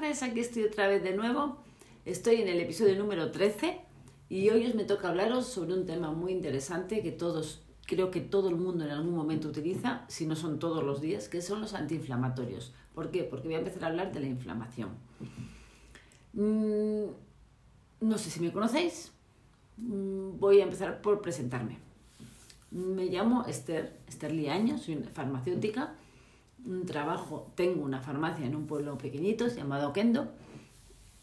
tardes, aquí estoy otra vez de nuevo. Estoy en el episodio número 13 y hoy os me toca hablaros sobre un tema muy interesante que todos, creo que todo el mundo en algún momento utiliza, si no son todos los días, que son los antiinflamatorios. ¿Por qué? Porque voy a empezar a hablar de la inflamación. Mm, no sé si me conocéis, mm, voy a empezar por presentarme. Me llamo Esther, Esther Liaño, soy farmacéutica un trabajo, tengo una farmacia en un pueblo pequeñito llamado Kendo.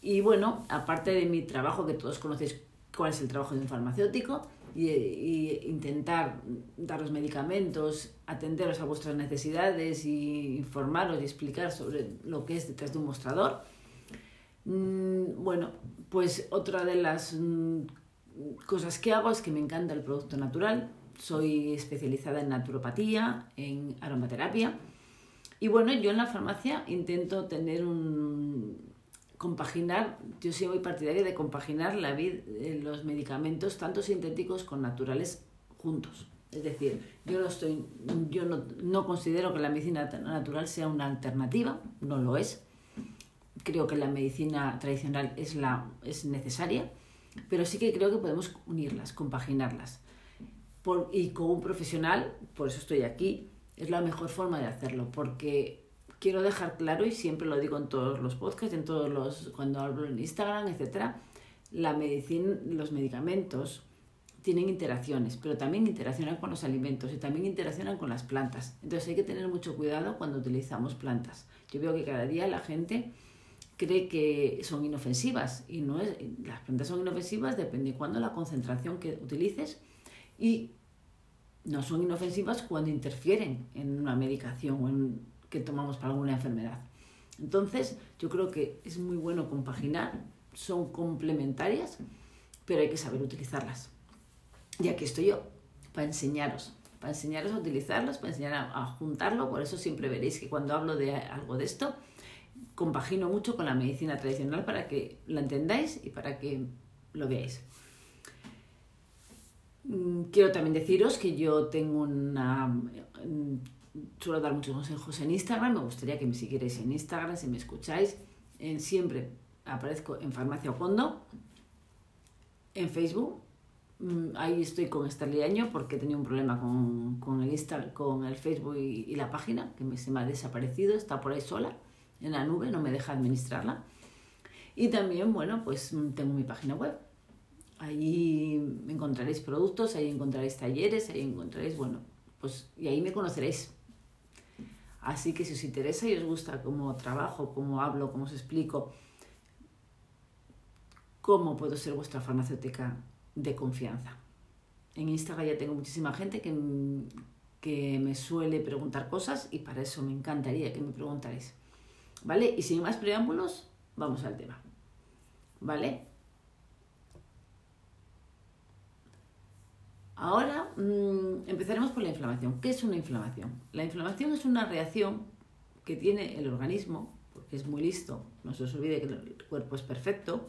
Y bueno, aparte de mi trabajo, que todos conocéis cuál es el trabajo de un farmacéutico, y, intentar dar los medicamentos, atenderos a vuestras necesidades y informaros y explicar sobre lo que es detrás de un mostrador. Mm, bueno, pues otra de las mm, cosas que hago es que me encanta el producto natural. Soy especializada en naturopatía, en aromaterapia y bueno, yo en la farmacia intento tener un compaginar, yo soy muy partidaria de compaginar la vida, eh, los medicamentos, tanto sintéticos con naturales, juntos. Es decir, yo no, estoy, yo no, no considero que la medicina natural sea una alternativa, no lo es. Creo que la medicina tradicional es, la, es necesaria, pero sí que creo que podemos unirlas, compaginarlas. Por, y con un profesional, por eso estoy aquí, es la mejor forma de hacerlo, porque quiero dejar claro, y siempre lo digo en todos los podcasts, en todos los, cuando hablo en Instagram, etc., la medicina, los medicamentos tienen interacciones, pero también interaccionan con los alimentos y también interaccionan con las plantas. Entonces hay que tener mucho cuidado cuando utilizamos plantas. Yo veo que cada día la gente cree que son inofensivas y no es, las plantas son inofensivas depende de cuándo la concentración que utilices y no son inofensivas cuando interfieren en una medicación o en, que tomamos para alguna enfermedad. Entonces, yo creo que es muy bueno compaginar, son complementarias, pero hay que saber utilizarlas. Y aquí estoy yo, para enseñaros, para enseñaros a utilizarlas, para enseñar a, a juntarlo. Por eso siempre veréis que cuando hablo de algo de esto, compagino mucho con la medicina tradicional para que la entendáis y para que lo veáis. Mm, quiero también deciros que yo tengo una... Mm, suelo dar muchos consejos en Instagram, me gustaría que me siguierais en Instagram, si me escucháis. Siempre aparezco en Farmacia Ocondo, en Facebook. Mm, ahí estoy con Año porque he tenido un problema con, con el, Insta, con el Facebook y, la página, que me, se me ha desaparecido, está por ahí sola, en la nube, no me deja administrarla. Y también, bueno, pues tengo mi página web, Ahí encontraréis productos, ahí encontraréis talleres, ahí encontraréis, bueno, pues y ahí me conoceréis. Así que si os interesa y os gusta cómo trabajo, cómo hablo, cómo os explico, cómo puedo ser vuestra farmacéutica de confianza. En Instagram ya tengo muchísima gente que, que me suele preguntar cosas y para eso me encantaría que me preguntaréis. ¿Vale? Y sin más preámbulos, vamos al tema. ¿Vale? Ahora mm, empezaremos por la inflamación. ¿Qué es una inflamación? La inflamación es una reacción que tiene el organismo, porque es muy listo, no se os olvide que el cuerpo es perfecto,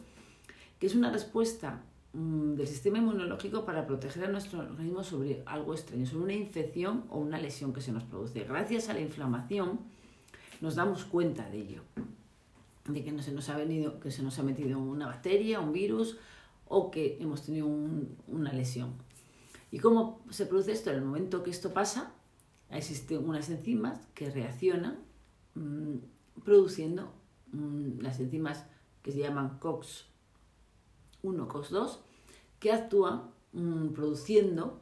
que es una respuesta mm, del sistema inmunológico para proteger a nuestro organismo sobre algo extraño, sobre una infección o una lesión que se nos produce. Gracias a la inflamación nos damos cuenta de ello, de que no se nos ha venido, que se nos ha metido una bacteria, un virus o que hemos tenido una lesión. ¿Y cómo se produce esto? En el momento que esto pasa, existen unas enzimas que reaccionan mm, produciendo mm, las enzimas que se llaman COX1, COX2, que actúan mm, produciendo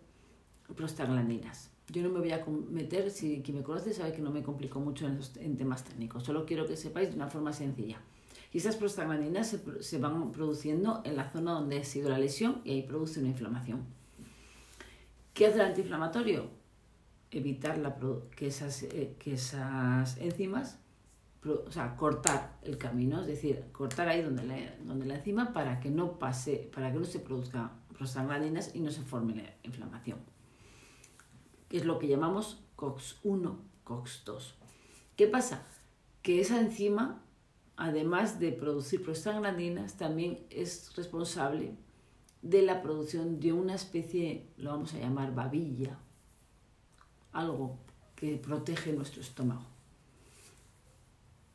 prostaglandinas. Yo no me voy a meter, si quien me conoce sabe que no me complico mucho en, temas técnicos, solo quiero que sepáis de una forma sencilla. Y esas prostaglandinas se, se van produciendo en la zona donde ha sido la lesión y ahí produce una inflamación. ¿Qué hace el antiinflamatorio? Evitar la, que, esas, eh, que esas enzimas, o sea, cortar el camino, es decir, cortar ahí donde la, donde la enzima para que no pase, para que no se produzca prostaglandinas y no se forme la inflamación. Que es lo que llamamos COX-1, COX-2. ¿Qué pasa? Que esa enzima, además de producir prostaglandinas, también es responsable de la producción de una especie, lo vamos a llamar babilla, algo que protege nuestro estómago.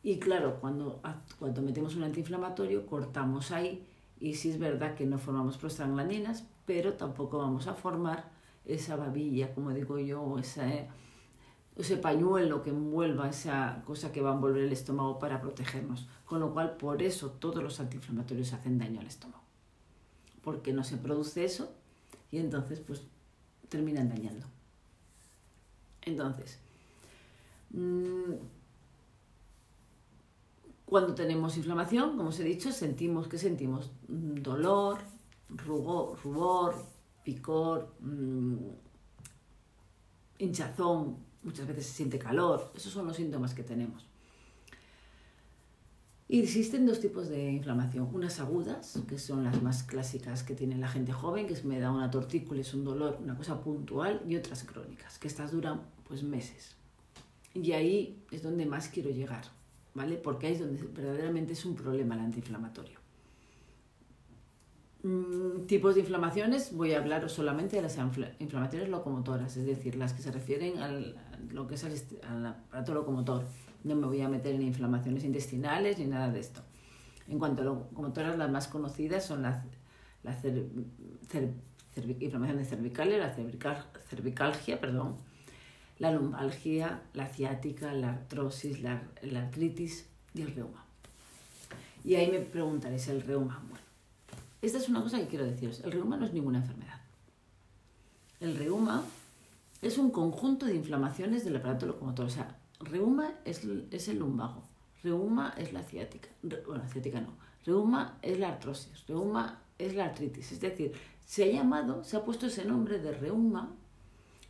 Y claro, cuando, cuando metemos un antiinflamatorio, cortamos ahí y sí es verdad que no formamos prostaglandinas, pero tampoco vamos a formar esa babilla, como digo yo, ese, ese pañuelo que envuelva esa cosa que va a envolver el estómago para protegernos. Con lo cual, por eso todos los antiinflamatorios hacen daño al estómago. Porque no se produce eso y entonces pues terminan dañando. Entonces, mm, cuando tenemos inflamación, como os he dicho, sentimos que sentimos dolor, rubor, rubor picor, mm, hinchazón, muchas veces se siente calor. Esos son los síntomas que tenemos. Existen dos tipos de inflamación, unas agudas, que son las más clásicas que tiene la gente joven, que es me da una tortícula, es un dolor, una cosa puntual, y otras crónicas, que estas duran pues meses. Y ahí es donde más quiero llegar. ¿vale? Porque ahí es donde verdaderamente es un problema el antiinflamatorio. Mm, tipos de inflamaciones, voy a hablar solamente de las inflamaciones locomotoras, es decir, las que se refieren lo que es al, aparato locomotor. No me voy a meter en inflamaciones intestinales ni nada de esto. En cuanto a locomotoras, las más conocidas son las, inflamaciones cervicales, la cervicalgia, perdón, la lumbalgia, la ciática, la artrosis, la, artritis y el reuma. Y ahí me preguntaréis, ¿el reuma? Bueno, esta es una cosa que quiero deciros. El reuma no es ninguna enfermedad. El reuma es un conjunto de inflamaciones del aparato locomotor. O sea, reuma es, es el lumbago, reuma es la ciática. Bueno, ciática no. Reuma es la artrosis, reuma es la artritis. Es decir, se ha llamado, se ha puesto ese nombre de reuma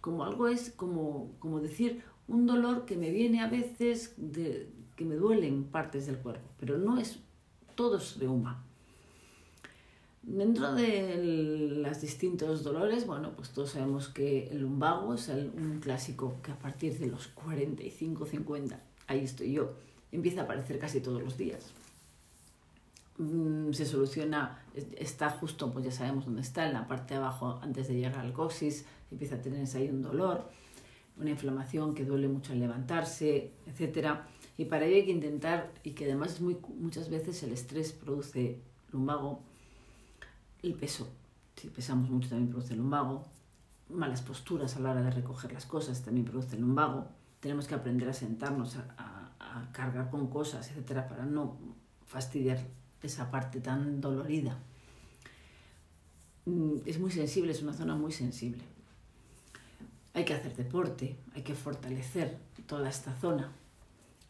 como algo es como, como decir un dolor que me viene a veces que me duelen partes del cuerpo, pero no es todo es reuma. Dentro de los distintos dolores, bueno, pues todos sabemos que el lumbago es un clásico que a partir de los 45, 50, ahí estoy yo, empieza a aparecer casi todos los días. Mm, se soluciona, está justo, pues ya sabemos dónde está, en la parte de abajo antes de llegar al coxis, empieza a tener ahí un dolor, una inflamación que duele mucho al levantarse, etc. Y para ello hay que intentar, y que además es muy, muchas veces el estrés produce lumbago, el peso, si pesamos mucho también produce lumbago, malas posturas a la hora de recoger las cosas también produce lumbago, tenemos que aprender a sentarnos, a, a cargar con cosas, etc., para no fastidiar esa parte tan dolorida. Mm, es muy sensible, es una zona muy sensible. Hay que hacer deporte, hay que fortalecer toda esta zona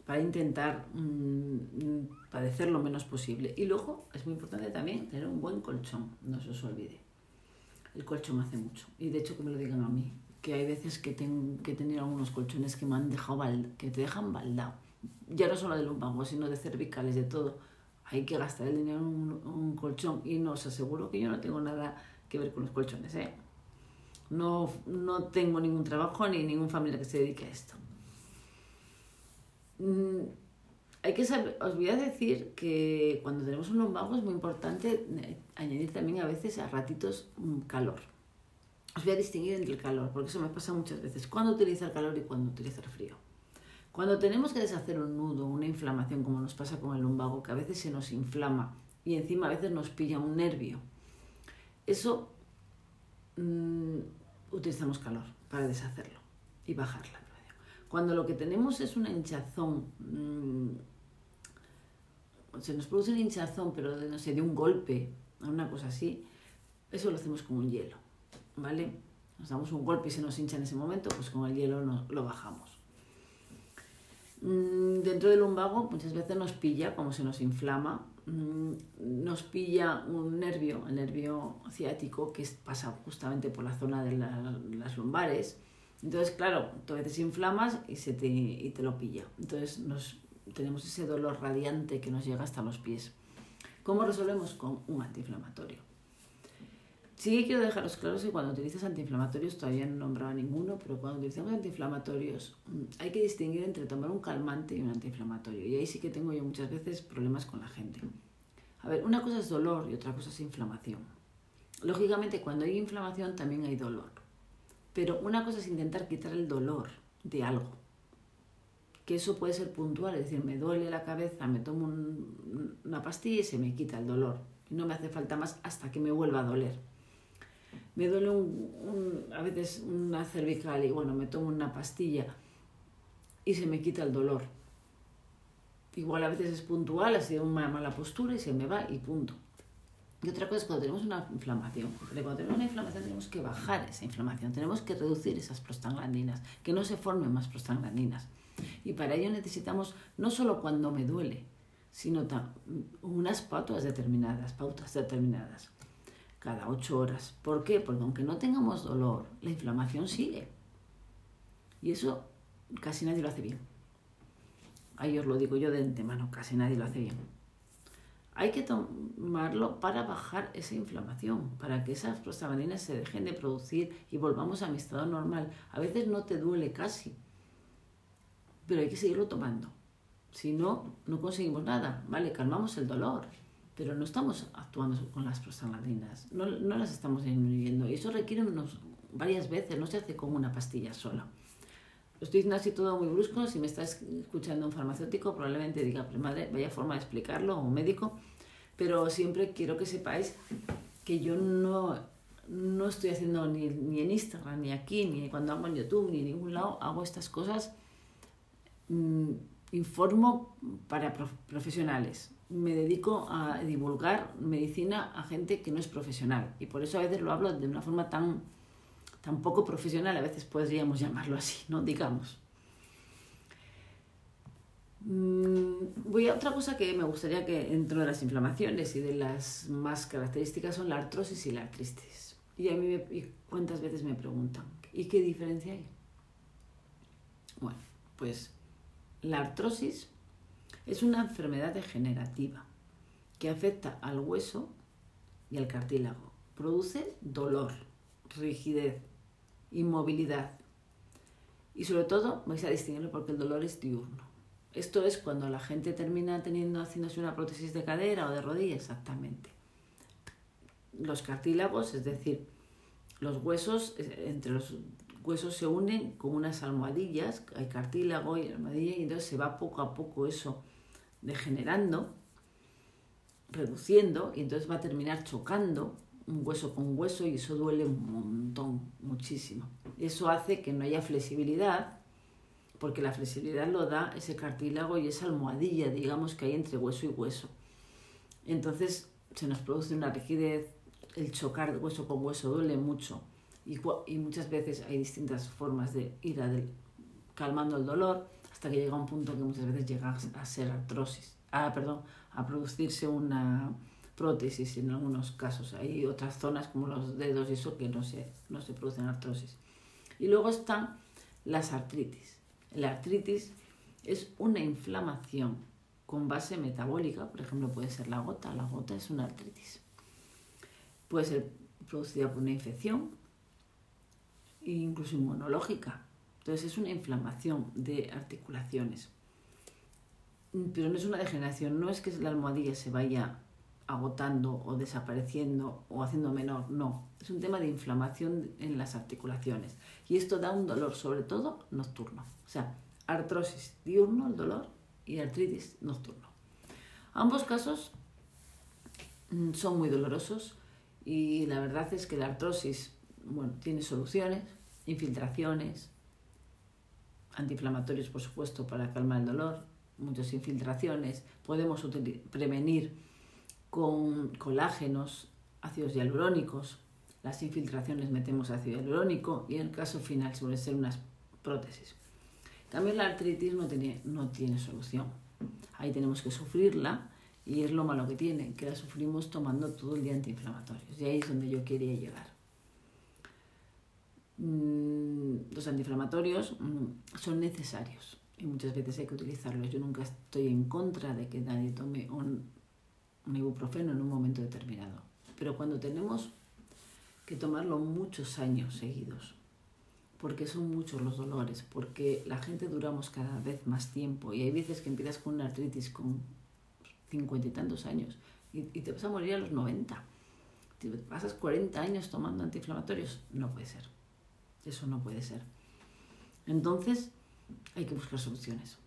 para intentar mm, padecer lo menos posible. Y luego es muy importante también tener un buen colchón, no se os olvide. El colchón hace mucho. Y de hecho que me lo digan a mí, que hay veces que tengo que tener algunos colchones que me han dejado que te dejan baldado. Ya no solo de lumbago, sino de cervicales, de todo. Hay que gastar el dinero en un, colchón. Y no os aseguro que yo no tengo nada que ver con los colchones, ¿eh? No, no tengo ningún trabajo ni ningún familiar que se dedique a esto. Mm, hay que saber, os voy a decir que cuando tenemos un lumbago es muy importante eh, añadir también a veces a ratitos calor. Os voy a distinguir entre el calor, porque eso me pasa muchas veces. Cuando utiliza el calor y cuando utiliza el frío. Cuando tenemos que deshacer un nudo, una inflamación, como nos pasa con el lumbago, que a veces se nos inflama y encima a veces nos pilla un nervio, eso mm, utilizamos calor para deshacerlo y bajar la. Cuando lo que tenemos es una hinchazón, mmm, se nos produce una hinchazón, pero no sé, de un golpe, una cosa así, eso lo hacemos con un hielo, ¿vale? Nos damos un golpe y se nos hincha en ese momento, pues con el hielo lo bajamos. Mm, dentro del lumbago muchas veces nos pilla, como se nos inflama, Mm, nos pilla un nervio, el nervio ciático, que pasa justamente por la zona de las lumbares. Entonces, claro, tú a veces inflamas y, se te, y te lo pilla. Entonces nos, tenemos ese dolor radiante que nos llega hasta los pies. ¿Cómo resolvemos? Con un antiinflamatorio. Sí quiero dejaros claros que cuando utilizas antiinflamatorios, todavía no nombraba ninguno, pero cuando utilizamos antiinflamatorios mm, hay que distinguir entre tomar un calmante y un antiinflamatorio. Y ahí sí que tengo yo muchas veces problemas con la gente. A ver, una cosa es dolor y otra cosa es inflamación. Lógicamente, cuando hay inflamación también hay dolor. Pero una cosa es intentar quitar el dolor de algo. Que eso puede ser puntual, es decir, me duele la cabeza, me tomo una pastilla y se me quita el dolor. No me hace falta más hasta que me vuelva a doler. Me duele a veces una cervical y bueno, me tomo una pastilla y se me quita el dolor. Igual a veces es puntual, ha sido una mala postura y se me va y punto. Y otra cosa es cuando tenemos una inflamación. Cuando tenemos una inflamación tenemos que bajar esa inflamación, tenemos que reducir esas prostaglandinas, que no se formen más prostaglandinas. Y para ello necesitamos no solo cuando me duele, sino unas pautas determinadas, pautas determinadas, cada ocho horas. ¿Por qué? Porque aunque no tengamos dolor, la inflamación sigue. Y eso casi nadie lo hace bien. Ahí os lo digo yo de antemano, casi nadie lo hace bien. Hay que tomarlo para bajar esa inflamación, para que esas prostaglandinas se dejen de producir y volvamos a mi estado normal. A veces no te duele casi, pero hay que seguirlo tomando. Si no, no conseguimos nada. Vale, calmamos el dolor, pero no estamos actuando con las prostaglandinas, no, no las estamos disminuyendo. Y eso requiere unos, varias veces, no se hace con una pastilla sola. Lo estoy diciendo así todo muy brusco. Si me está escuchando un farmacéutico, probablemente diga, pues madre, vaya forma de explicarlo, o un médico. Pero siempre quiero que sepáis que yo no, no estoy haciendo ni, ni en Instagram, ni aquí, ni cuando hago en YouTube, ni en ningún lado, hago estas cosas informo para profesionales. Me dedico a divulgar medicina a gente que no es profesional y por eso a veces lo hablo de una forma tan, poco profesional, a veces podríamos llamarlo así, ¿no? Digamos. Mm, voy a otra cosa que me gustaría que dentro de las inflamaciones y de las más características son la artrosis y la artritis. Y a mí cuántas veces me preguntan, ¿y qué diferencia hay? Bueno, pues la artrosis es una enfermedad degenerativa que afecta al hueso y al cartílago. Produce dolor, rigidez, inmovilidad. Y sobre todo vais a distinguirlo porque el dolor es diurno. Esto es cuando la gente termina teniendo haciéndose una prótesis de cadera o de rodilla, exactamente. Los cartílagos, es decir, los huesos entre los huesos se unen con unas almohadillas, hay cartílago y almohadilla, y entonces se va poco a poco eso degenerando, reduciendo, y entonces va a terminar chocando un hueso con hueso y eso duele un montón, muchísimo. Eso hace que no haya flexibilidad, porque la flexibilidad lo da ese cartílago y esa almohadilla, digamos, que hay entre hueso y hueso. Entonces se nos produce una rigidez, el chocar hueso con hueso duele mucho y, muchas veces hay distintas formas de ir calmando el dolor hasta que llega un punto que muchas veces llega a ser artrosis, ah, perdón, a producirse una prótesis en algunos casos. Hay otras zonas como los dedos y eso que no se, no se producen artrosis. Y luego están las artritis. La artritis es una inflamación con base metabólica, por ejemplo puede ser la gota, la gota es una artritis. Puede ser producida por una infección, incluso inmunológica. Entonces es una inflamación de articulaciones. Pero no es una degeneración, no es que la almohadilla se vaya agotando o desapareciendo o haciendo menor, no. Es un tema de inflamación en las articulaciones. Y esto da un dolor, sobre todo nocturno. O sea, artrosis diurno, el dolor, y artritis nocturno. Ambos casos mm, son muy dolorosos y la verdad es que la artrosis bueno, tiene soluciones, infiltraciones, antiinflamatorios, por supuesto, para calmar el dolor, muchas infiltraciones. Podemos prevenir con colágenos, ácidos hialurónicos. Las infiltraciones metemos ácido hialurónico y en el caso final suele ser unas prótesis. También la artritis no tiene, no tiene solución. Ahí tenemos que sufrirla y es lo malo que tiene, que la sufrimos tomando todo el día antiinflamatorios. Y ahí es donde yo quería llegar. Mm, los antiinflamatorios mm, son necesarios y muchas veces hay que utilizarlos. Yo nunca estoy en contra de que nadie tome un, ibuprofeno en un momento determinado. Pero cuando tenemos que tomarlo muchos años seguidos, porque son muchos los dolores, porque la gente duramos cada vez más tiempo y hay veces que empiezas con una artritis con cincuenta y tantos años y, te vas a morir a los 90. Te pasas 40 años tomando antiinflamatorios, no puede ser. Eso no puede ser. Entonces, hay que buscar soluciones.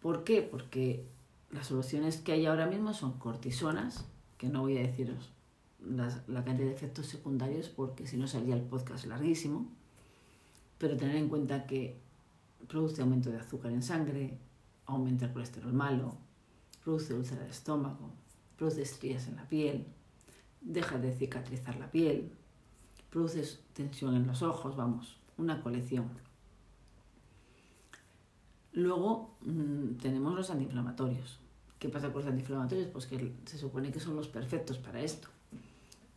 ¿Por qué? Porque las soluciones que hay ahora mismo son cortisonas, que no voy a deciros la cantidad de efectos secundarios porque si no salía el podcast larguísimo, pero tener en cuenta que produce aumento de azúcar en sangre, aumenta el colesterol malo, produce úlcera de estómago, produce estrías en la piel, deja de cicatrizar la piel, produce tensión en los ojos, vamos, una colección. Luego mm, tenemos los antiinflamatorios. ¿Qué pasa con los antiinflamatorios? Pues que se supone que son los perfectos para esto.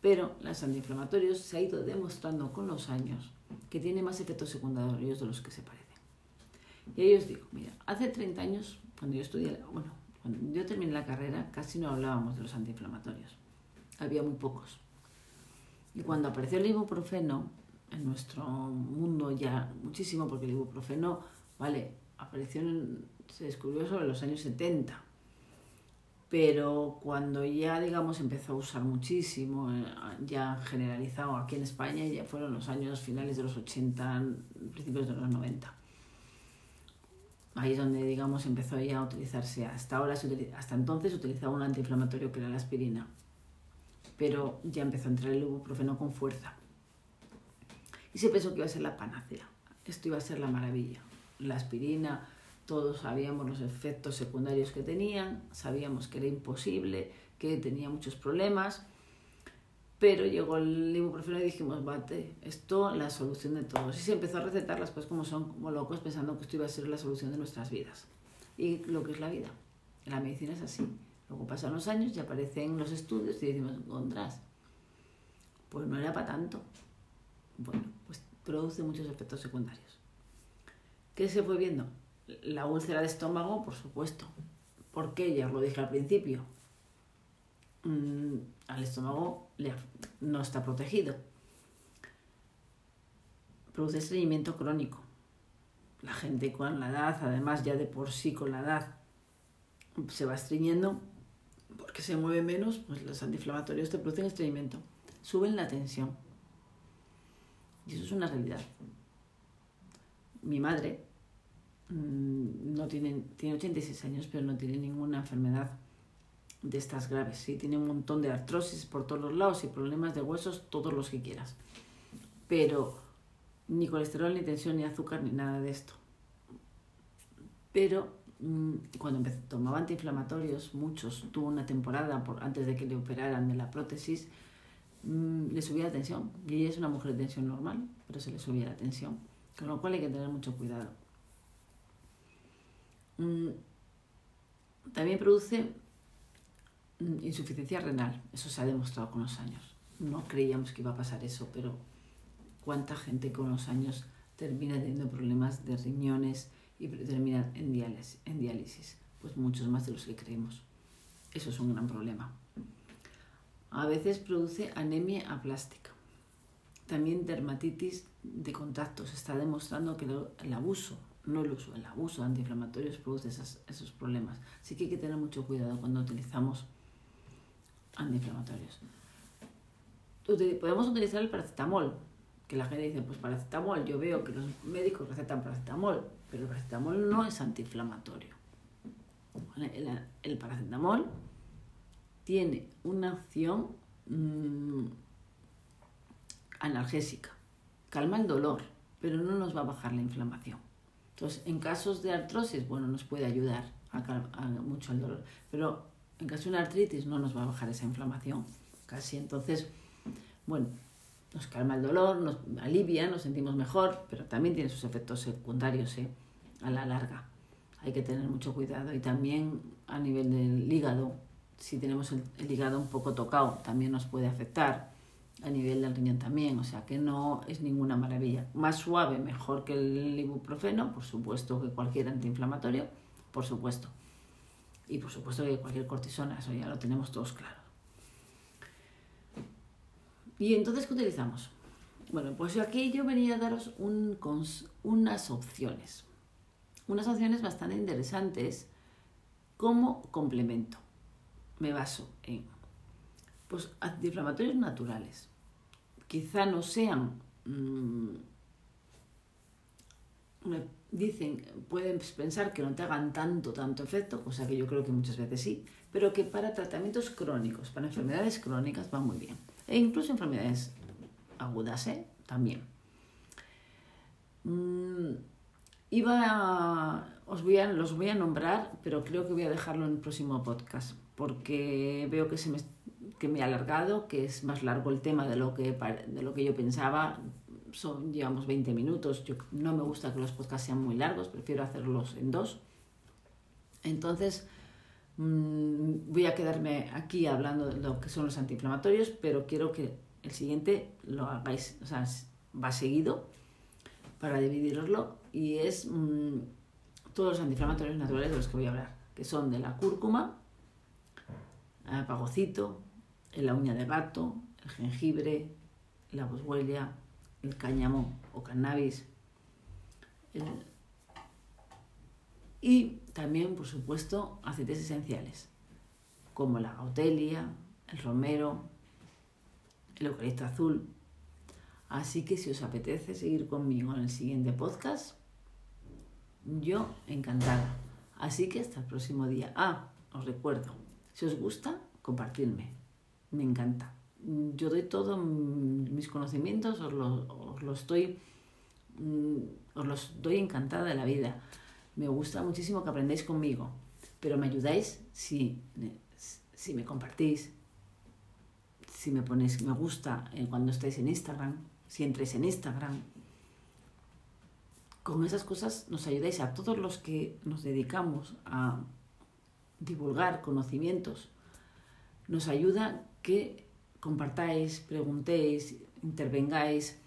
Pero los antiinflamatorios se ha ido demostrando con los años que tienen más efectos secundarios de los que se parecen. Y ahí os digo, mira, hace 30 años, cuando yo estudié, bueno, cuando yo terminé la carrera, casi no hablábamos de los antiinflamatorios. Había muy pocos. Y cuando apareció el ibuprofeno, en nuestro mundo ya muchísimo, porque el ibuprofeno, vale, apareció se descubrió sobre los años 70. Pero cuando ya, digamos, empezó a usar muchísimo, eh, ya generalizado aquí en España, ya fueron los años finales de los 80, principios de los 90. Ahí es donde, digamos, empezó ya a utilizarse. Hasta ahora, hasta entonces, se utilizaba un antiinflamatorio que era la aspirina. Pero ya empezó a entrar el ibuprofeno con fuerza. Y se pensó que iba a ser la panacea. Esto iba a ser la maravilla. La aspirina, todos sabíamos los efectos secundarios que tenían, sabíamos que era imposible, que tenía muchos problemas pero llegó el ibuprofeno y dijimos, bate, esto la solución de todo. Y se empezó a recetar las cosas como son, como locos, pensando que esto iba a ser la solución de nuestras vidas. Y lo que es la vida. La medicina es así. Luego pasan los años y aparecen los estudios y decimos, Gondras, pues no era para tanto. Bueno, pues produce muchos efectos secundarios. ¿Qué se fue viendo? La úlcera de estómago, por supuesto. ¿Por qué? Ya os lo dije al principio. Mm, al estómago no está protegido. Produce estreñimiento crónico. La gente con la edad, además ya de por sí con la edad, se va estreñiendo porque se mueve menos, pues los antiinflamatorios te producen estreñimiento. Suben la tensión. Y eso es una realidad. Mi madre mm, no tiene, tiene 86 años, pero no tiene ninguna enfermedad de estas graves. Sí, tiene un montón de artrosis por todos los lados y problemas de huesos, todos los que quieras. Pero ni colesterol, ni tensión, ni azúcar, ni nada de esto. Pero cuando empezó, tomaba antiinflamatorios, muchos, tuvo una temporada por, antes de que le operaran de la prótesis, mm, le subía la tensión. Y ella es una mujer de tensión normal, pero se le subía la tensión. Con lo cual hay que tener mucho cuidado. Mm, también produce Mm, insuficiencia renal, eso se ha demostrado con los años. No creíamos que iba a pasar eso, pero cuánta gente con los años termina teniendo problemas de riñones y termina en diálisis, en diálisis. Pues muchos más de los que creemos. Eso es un gran problema. A veces produce anemia aplástica. También dermatitis de contacto. Se está demostrando que el abuso, no el uso, el abuso de antiinflamatorios produce esos problemas. Así que hay que tener mucho cuidado cuando utilizamos antiinflamatorios. Podemos utilizar el paracetamol, que la gente dice, pues paracetamol, yo veo que los médicos recetan paracetamol, pero el paracetamol no es antiinflamatorio. El, paracetamol tiene una acción mm, analgésica, calma el dolor, pero no nos va a bajar la inflamación. Entonces, en casos de artrosis, bueno, nos puede ayudar a, a mucho el dolor, pero en caso de una artritis no nos va a bajar esa inflamación, casi. Entonces, bueno, nos calma el dolor, nos alivia, nos sentimos mejor, pero también tiene sus efectos secundarios ¿eh? A la larga. Hay que tener mucho cuidado y también a nivel del hígado, si tenemos el, hígado un poco tocado, también nos puede afectar. A nivel del riñón también, o sea que no es ninguna maravilla. Más suave, mejor que el ibuprofeno, por supuesto que cualquier antiinflamatorio, por supuesto. Y por supuesto que cualquier cortisona, eso ya lo tenemos todos claro. ¿Y entonces qué utilizamos? Bueno, pues aquí yo venía a daros un, unas opciones. Unas opciones bastante interesantes como complemento. Me baso en pues, antiinflamatorios naturales. Quizá no sean mm, me dicen, pueden pensar que no te hagan tanto, tanto efecto, cosa que yo creo que muchas veces sí, pero que para tratamientos crónicos, para enfermedades crónicas van muy bien. E incluso enfermedades agudas, ¿eh? También. Mm, iba a, os voy a, los voy a nombrar, pero creo que voy a dejarlo en el próximo podcast, porque veo que, se me, que me he alargado, que es más largo el tema de lo que, de lo que yo pensaba. Son, llevamos 20 minutos. Yo, no me gusta que los podcasts sean muy largos, prefiero hacerlos en dos. Entonces, mmm, voy a quedarme aquí hablando de lo que son los antiinflamatorios, pero quiero que el siguiente lo hagáis, o sea, va seguido para dividiroslo y es mmm, todos los antiinflamatorios naturales de los que voy a hablar, que son de la cúrcuma, el pagocito, la uña de gato, el jengibre, la boswellia, el cáñamo o cannabis. Y también, por supuesto, aceites esenciales, como la gautelia, el romero, el eucalipto azul. Así que si os apetece seguir conmigo en el siguiente podcast, yo encantada. Así que hasta el próximo día. Ah, os recuerdo, si os gusta, compartirme. Me encanta. Yo doy todos mis conocimientos, os los os lo estoy, mm, os los doy encantada de la vida. Me gusta muchísimo que aprendáis conmigo, pero me ayudáis si, si me compartís, si me ponéis me gusta eh, cuando estáis en Instagram, si entréis en Instagram, con esas cosas nos ayudáis a todos los que nos dedicamos a divulgar conocimientos. Nos ayuda que compartáis, preguntéis, intervengáis.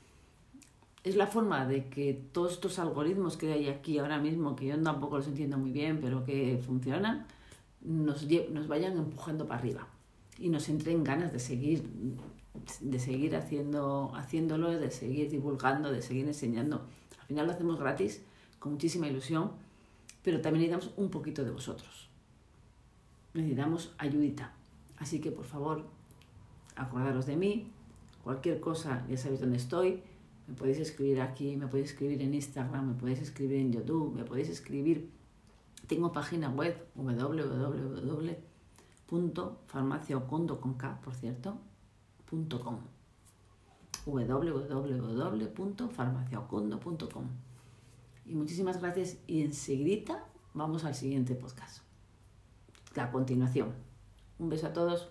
Es la forma de que todos estos algoritmos que hay aquí ahora mismo, que yo tampoco los entiendo muy bien, pero que funcionan, nos, nos vayan empujando para arriba y nos entren ganas de seguir, de seguir haciendo, haciéndolo, de seguir divulgando, de seguir enseñando al final lo hacemos gratis, con muchísima ilusión, pero también necesitamos un poquito de vosotros. Necesitamos ayudita. Así que por favor, acordaros de mí. Cualquier cosa, ya sabéis dónde estoy. Me podéis escribir aquí, me podéis escribir en Instagram, me podéis escribir en YouTube, me podéis escribir. Tengo página web www.farmaciaocondo con K, por cierto, .com www.farmaciaocondo.com. Y muchísimas gracias y enseguida vamos al siguiente podcast. La continuación. Un beso a todos.